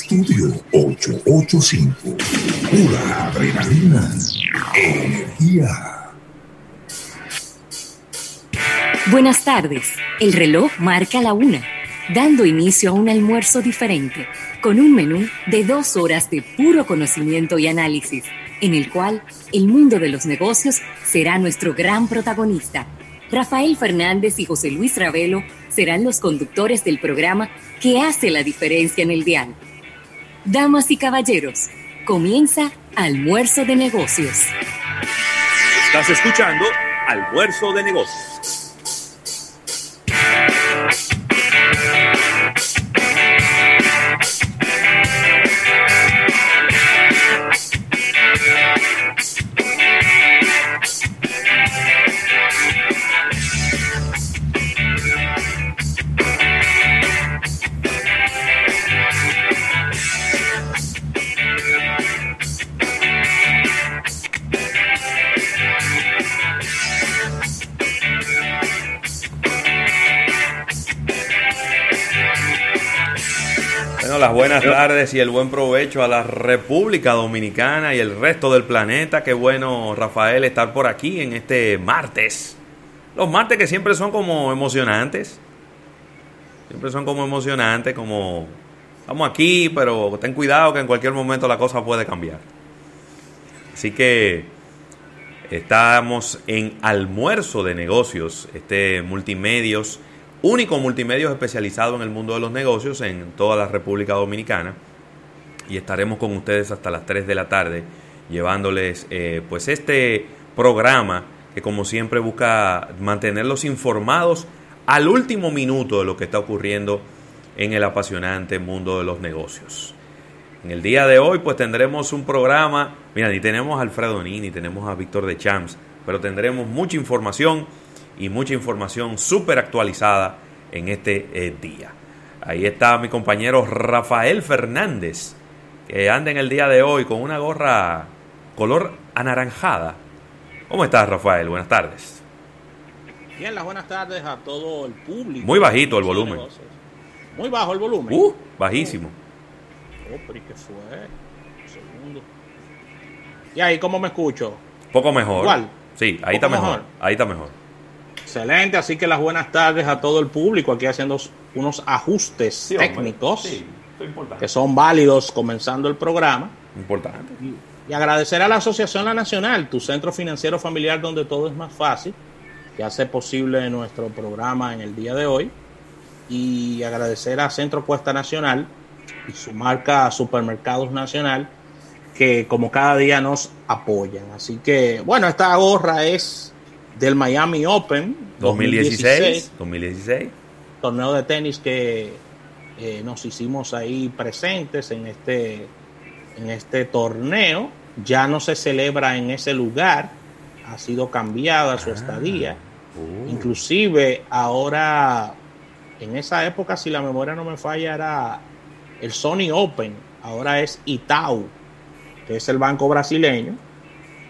Estudio 885. Pura adrenalina. Energía. Buenas tardes. El reloj marca la una, dando inicio a un almuerzo diferente, con un menú de dos horas de puro conocimiento y análisis, en el cual el mundo de los negocios será nuestro gran protagonista. Rafael Fernández y José Luis Ravelo serán los conductores del programa que hace la diferencia en el dial. Damas y caballeros, comienza Almuerzo de Negocios. Estás escuchando Almuerzo de Negocios. Las buenas tardes y el buen provecho a la República Dominicana y el resto del planeta. Qué bueno, Rafael, estar por aquí en este martes. Los martes que siempre son como emocionantes. Siempre son como emocionantes, como estamos aquí, pero ten cuidado que en cualquier momento la cosa puede cambiar. Así que estamos en almuerzo de negocios, este multimedios único multimedio especializado en el mundo de los negocios en toda la República Dominicana. Y estaremos con ustedes hasta las 3 de la tarde llevándoles eh, pues este programa que como siempre busca mantenerlos informados al último minuto de lo que está ocurriendo en el apasionante mundo de los negocios. En el día de hoy pues tendremos un programa, mira, ni tenemos a Alfredo Ni, ni tenemos a Víctor de Champs, pero tendremos mucha información y mucha información súper actualizada en este eh, día. Ahí está mi compañero Rafael Fernández, que anda en el día de hoy con una gorra color anaranjada. ¿Cómo estás, Rafael? Buenas tardes. Bien, las buenas tardes a todo el público. Muy bajito el volumen. Muy bajo el volumen. Uh, bajísimo. Oh, pero qué fue? Un segundo. ¿Y ahí cómo me escucho? Poco mejor. ¿Cuál? Sí, ahí está mejor. Ahí está mejor. Excelente, así que las buenas tardes a todo el público aquí haciendo unos ajustes técnicos que son válidos comenzando el programa. Importante. Y, agradecer a la Asociación La Nacional, tu centro financiero familiar donde todo es más fácil, que hace posible nuestro programa en el día de hoy. Y agradecer a Centro Cuesta Nacional y su marca Supermercados Nacional, que como cada día nos apoyan. Así que, bueno, esta gorra es del Miami Open 2016, 2016, torneo de tenis que eh, nos hicimos ahí presentes en este en este torneo. Ya no se celebra en ese lugar. Ha sido cambiada su ah, estadía. Uh. inclusive ahora en esa época si la memoria no me falla era el Sony Open. Ahora es Itaú que es el banco brasileño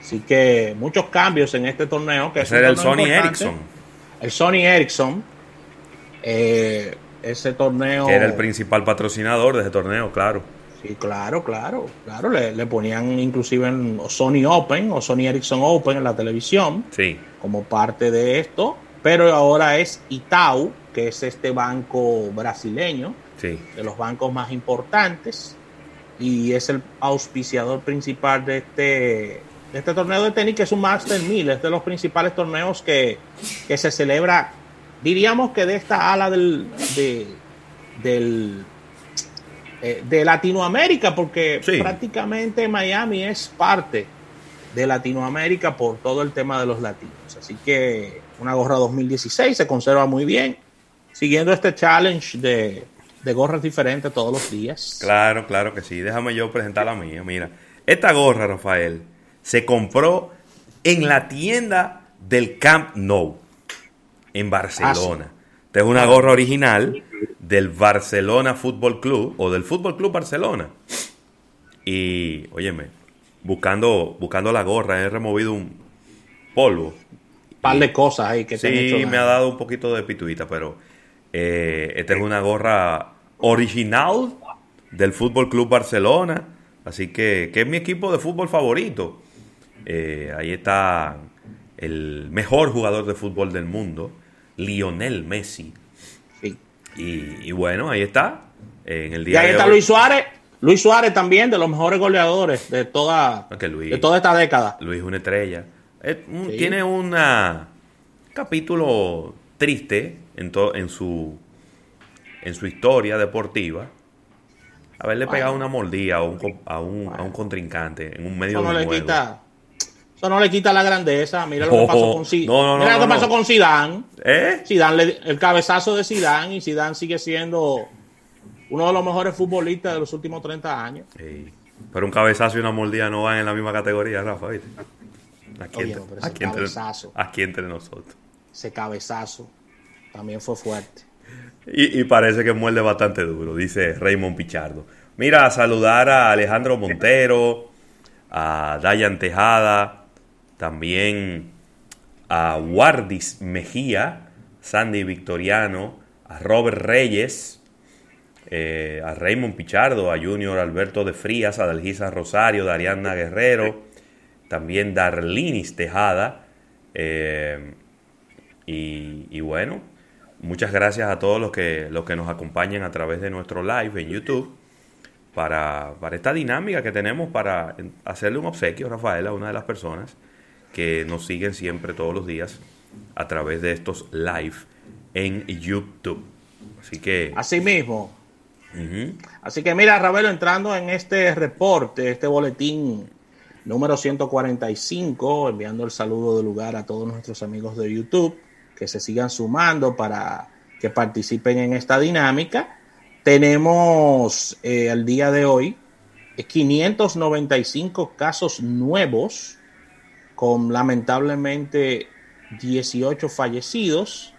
Así que muchos cambios en este torneo. Que Ese era el Sony Ericsson. El Sony Ericsson. Eh, ese torneo. era el principal patrocinador de ese torneo, claro. Sí, claro, claro, claro. Le, ponían inclusive en Sony Open o Sony Ericsson Open en la televisión. Sí. Como parte de esto. Pero ahora es Itaú, que es este banco brasileño. Sí. De los bancos más importantes. Y es el auspiciador principal de este este torneo de tenis que es un Master 1000, es de los principales torneos que, se celebra, diríamos que de esta ala del, de, del, eh, de Latinoamérica, porque prácticamente Miami es parte de Latinoamérica por todo el tema de los latinos. Así que una gorra 2016 se conserva muy bien, siguiendo este challenge de, de gorras diferentes todos los días. Claro, claro que sí. Déjame yo presentar la mía. Mira, esta gorra, Rafael se compró en la tienda del Camp Nou, en Barcelona. Ah, Esta es una gorra original del Barcelona Fútbol Club o del Fútbol Club Barcelona. Y, óyeme, buscando, buscando la gorra, he removido un polvo. Un par de cosas ahí que Sí, me ha dado un poquito de pituita, pero eh, esta es una gorra original del Fútbol Club Barcelona. Así que, que es mi equipo de fútbol favorito. Eh, ahí está el mejor jugador de fútbol del mundo, Lionel Messi. Y, bueno, ahí está. En el día y ahí está Luis Suárez. Luis Suárez también, de los mejores goleadores de toda, de toda esta década. Luis es una estrella. Tiene un capítulo triste en, en, su, en su historia deportiva. Haberle pegado una mordida a un, a un, contrincante en un medio de un juego. Eso no le quita la grandeza. Mira lo que pasó con Zidane. Mira lo que pasó con Zidane. ¿Eh? Zidane el cabezazo de Zidane y Zidane sigue siendo uno de los mejores futbolistas de los últimos 30 años. Pero un cabezazo y una mordida no van en la misma categoría, Rafa. Aquí, entre, aquí, entre, nosotros. Ese cabezazo también fue fuerte. Y, y, parece que muerde bastante duro, dice Raymond Pichardo. Mira, saludar a Alejandro Montero, a Dayan Tejada, también a Wardis Mejía, Sandy Victoriano, a Robert Reyes, eh, a Raymond Pichardo, a Junior Alberto de Frías, a Dalgisa Rosario, Dariana Guerrero, también Darlinis Tejada. Eh, y, bueno, muchas gracias a todos los que, los que nos acompañan a través de nuestro live en YouTube para, para esta dinámica que tenemos para hacerle un obsequio, Rafael, a una de las personas que nos siguen siempre todos los días a través de estos live en YouTube. Así que... Así mismo. Así que mira, Ravelo, entrando en este reporte, este boletín número 145, enviando el saludo de lugar a todos nuestros amigos de YouTube que se sigan sumando para que participen en esta dinámica. Tenemos eh, al día de hoy 595 casos nuevos con lamentablemente 18 fallecidos.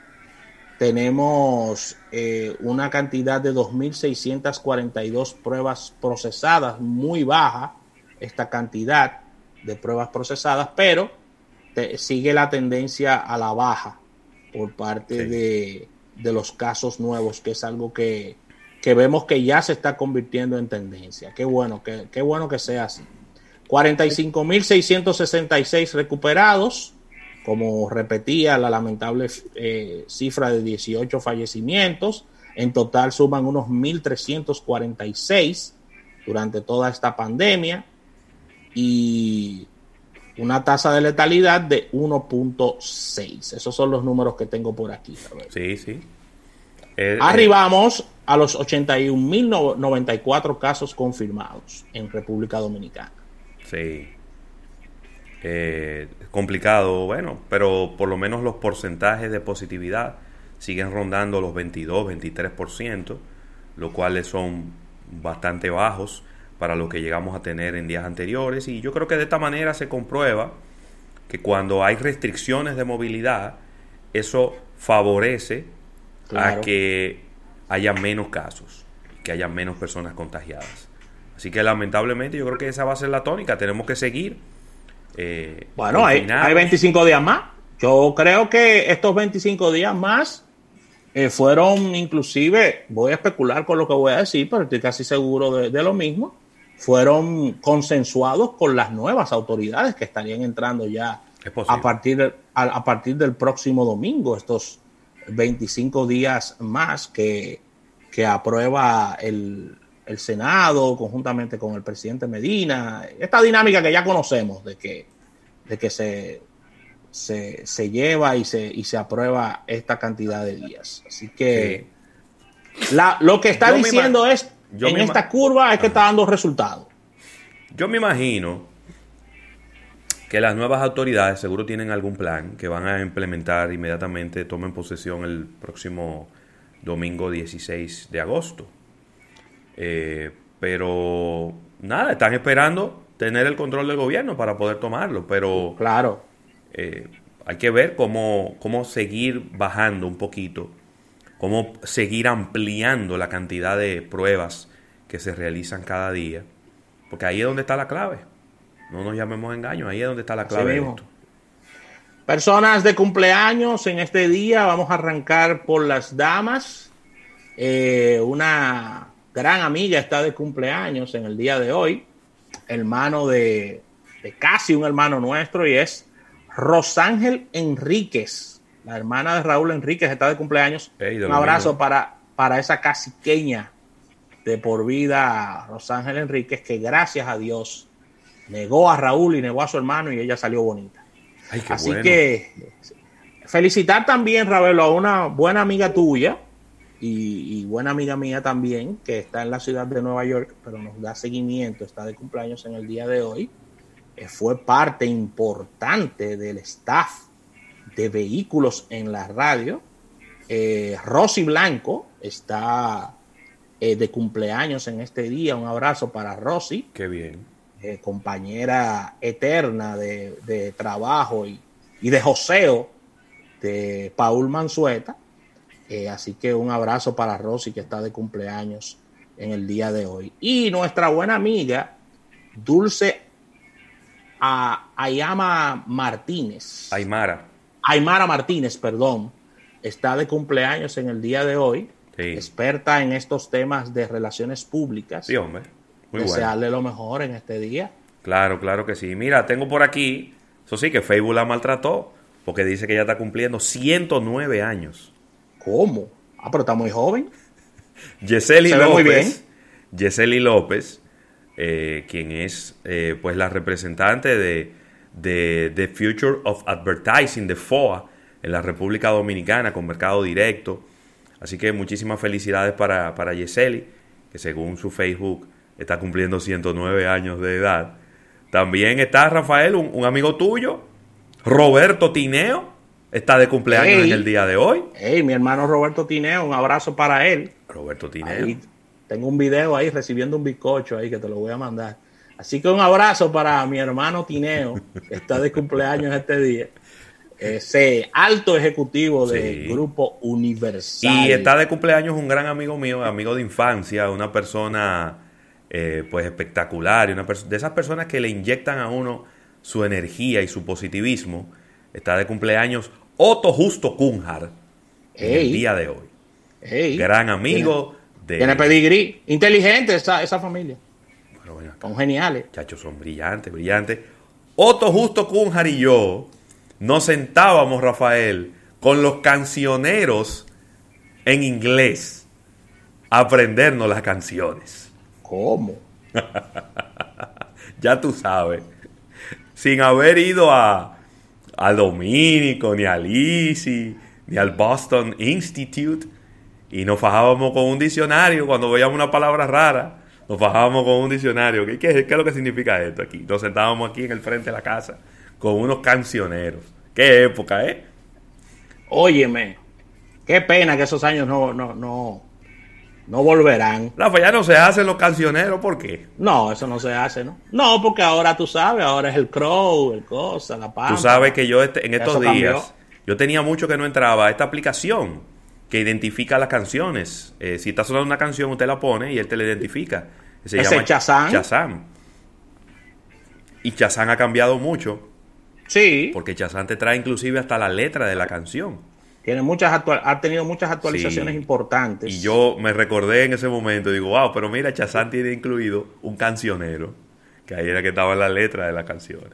Tenemos eh, una cantidad de 2.642 pruebas procesadas, muy baja esta cantidad de pruebas procesadas, pero sigue la tendencia a la baja por parte de, los casos nuevos, que es algo que, vemos que ya se está convirtiendo en tendencia. Qué bueno, que, qué bueno que sea así. 45.666 recuperados, como repetía la lamentable eh, cifra de 18 fallecimientos. En total suman unos 1.346 durante toda esta pandemia y una tasa de letalidad de 1.6. Esos son los números que tengo por aquí. Sí, sí. Eh, Arribamos a los 81.094 casos confirmados en República Dominicana. Sí. Eh, complicado, bueno, pero por lo menos los porcentajes de positividad siguen rondando los 22, 23%, lo cuales son bastante bajos para lo que llegamos a tener en días anteriores. Y yo creo que de esta manera se comprueba que cuando hay restricciones de movilidad, eso favorece a que haya menos casos, que haya menos personas contagiadas. Así que lamentablemente yo creo que esa va a ser la tónica. Tenemos que seguir. Eh, bueno, hay, hay, 25 días más. Yo creo que estos 25 días más eh, fueron inclusive, voy a especular con lo que voy a decir, pero estoy casi seguro de, lo mismo, fueron consensuados con las nuevas autoridades que estarían entrando ya a partir, a partir del próximo domingo, estos 25 días más que, que aprueba el, el Senado conjuntamente con el presidente Medina, esta dinámica que ya conocemos de que, de que se, se, lleva y se, y se aprueba esta cantidad de días. Así que la, lo que está diciendo es, en esta curva es que está dando resultados. Yo me imagino que las nuevas autoridades seguro tienen algún plan que van a implementar inmediatamente, tomen posesión el próximo domingo 16 de agosto. Eh, pero nada, están esperando tener el control del gobierno para poder tomarlo, pero claro, eh, hay que ver cómo, cómo seguir bajando un poquito, cómo seguir ampliando la cantidad de pruebas que se realizan cada día, porque ahí es donde está la clave. No nos llamemos engaño, ahí es donde está la clave de esto. Personas de cumpleaños en este día, vamos a arrancar por las damas. Eh, una gran amiga está de cumpleaños en el día de hoy, hermano de, de casi un hermano nuestro, y es Rosángel Enríquez, la hermana de Raúl Enríquez está de cumpleaños. Un abrazo para, para esa casiqueña de por vida, Rosángel Enríquez, que gracias a Dios negó a Raúl y negó a su hermano y ella salió bonita. Ay, Así bueno. que felicitar también, Ravelo, a una buena amiga tuya y, y buena amiga mía también, que está en la ciudad de Nueva York, pero nos da seguimiento, está de cumpleaños en el día de hoy. Eh, fue parte importante del staff de vehículos en la radio. Eh, Rosy Blanco está eh, de cumpleaños en este día. Un abrazo para Rosy Qué bien. eh, compañera eterna de, de trabajo y, y de joseo de Paul Manzueta. Eh, así que un abrazo para Rosy que está de cumpleaños en el día de hoy. Y nuestra buena amiga Dulce A- Ayama Martínez. Aymara. Aymara Martínez, perdón, está de cumpleaños en el día de hoy. Sí. Experta en estos temas de relaciones públicas. Sí, hombre. Muy bueno. Desearle lo mejor en este día. Claro, claro que sí. Mira, tengo por aquí, eso sí, que Facebook la maltrató, porque dice que ya está cumpliendo 109 años. ¿Cómo? Ah, pero está muy joven. Yeseli Se ve muy López, Yeseli López, eh, quien es eh, pues la representante de, de The Future of Advertising, de FOA, en la República Dominicana, con mercado directo. Así que muchísimas felicidades para, para Yeseli, que según su Facebook está cumpliendo 109 años de edad. También está Rafael, un, un amigo tuyo, Roberto Tineo, está de cumpleaños en el día de hoy. Hey, mi hermano Roberto Tineo, un abrazo para él. Roberto Tineo. Ahí tengo un video ahí recibiendo un bizcocho ahí que te lo voy a mandar. Así que un abrazo para mi hermano Tineo, que está de cumpleaños este día. Ese alto ejecutivo del Sí. Grupo Universal. Y está de cumpleaños un gran amigo mío, amigo de infancia, una persona eh, pues espectacular, y una de esas personas que le inyectan a uno su energía y su positivismo. Está de cumpleaños Otto Justo Cunjar en el día de hoy. Gran amigo de... Tiene pedigrí. Inteligente esa, esa familia. Ven acá, Son geniales. muchachos, son brillantes, brillantes. Otto Justo Cunjar y yo nos sentábamos, Rafael, con los cancioneros en inglés a aprendernos las canciones. ¿Cómo? ya tú sabes, sin haber ido a, a Dominico, ni al Easy, ni al Boston Institute, y nos fajábamos con un diccionario cuando veíamos una palabra rara, nos fajábamos con un diccionario. ¿Qué, qué, qué es lo que significa esto aquí? Nos sentábamos aquí en el frente de la casa con unos cancioneros. Qué época, ¿eh? Óyeme, qué pena que esos años no, no, no, no volverán. Rafa, ya no se hacen los cancioneros, ¿por qué? No, eso no se hace, ¿no? No, porque ahora tú sabes, ahora es el crow, el cosa, la pampa. Tú sabes que yo este- en estos cambió. días, yo tenía mucho que no entraba a esta aplicación que identifica las canciones. Eh, si está sonando una canción, usted la pone y él te la identifica. Se ¿Ese Shazam? Shazam. Y Shazam ha cambiado mucho, Sí, porque Shazam te trae inclusive hasta la letra de la canción. Tiene muchas actual- ha tenido muchas actualizaciones Sí. importantes. Y yo me recordé en ese momento, digo, wow, pero mira, Shazam tiene incluido un cancionero, que ahí era que estaba la letra de las canciones.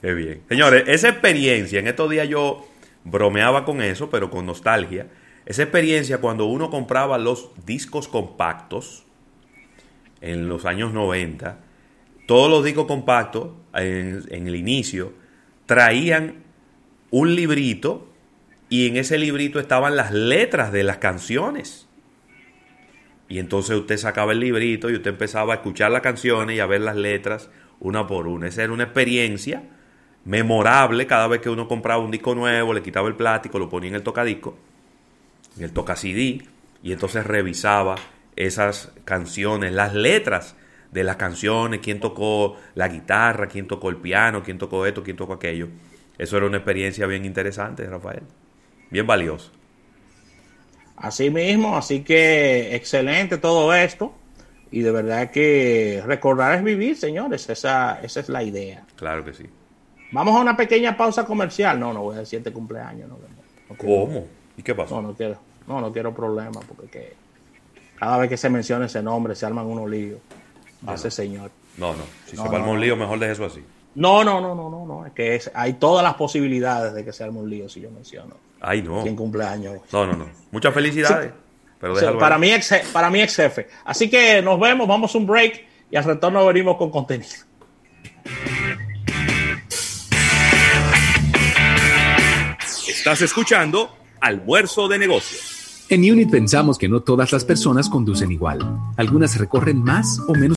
Qué bien. Señores, esa experiencia, en estos días yo bromeaba con eso, pero con nostalgia. Esa experiencia cuando uno compraba los discos compactos en los años 90, todos los discos compactos en, en el inicio traían un librito y en ese librito estaban las letras de las canciones. Y entonces usted sacaba el librito y usted empezaba a escuchar las canciones y a ver las letras una por una. Esa era una experiencia memorable cada vez que uno compraba un disco nuevo, le quitaba el plástico, lo ponía en el tocadisco, en el toca CD, y entonces revisaba esas canciones, las letras de las canciones, quién tocó la guitarra, quién tocó el piano, quién tocó esto, quién tocó aquello. Eso era una experiencia bien interesante, Rafael. Bien valiosa. Así mismo, así que excelente todo esto. Y de verdad que recordar es vivir, señores. Esa, esa es la idea. Claro que sí. Vamos a una pequeña pausa comercial. No, no voy a decir este cumpleaños. No, no, no ¿Cómo? ¿Y qué pasó? No, no quiero, no, no quiero problemas porque que cada vez que se menciona ese nombre se arman unos líos. Hace señor. No, no. Si se palma un lío, mejor deje eso así. No, no, no, no, no, no. Es que es- hay todas las posibilidades de que se arme un lío si yo menciono Ay, no. quién cumpleaños. No, no, no. Muchas felicidades. Pero O sea, déjalo para, mí ex, para mí ex jefe. Así que nos vemos, vamos a un break y al retorno venimos con contenido. Estás escuchando Almuerzo de Negocios. En Unit pensamos que no todas las personas conducen igual. Algunas recorren más o menos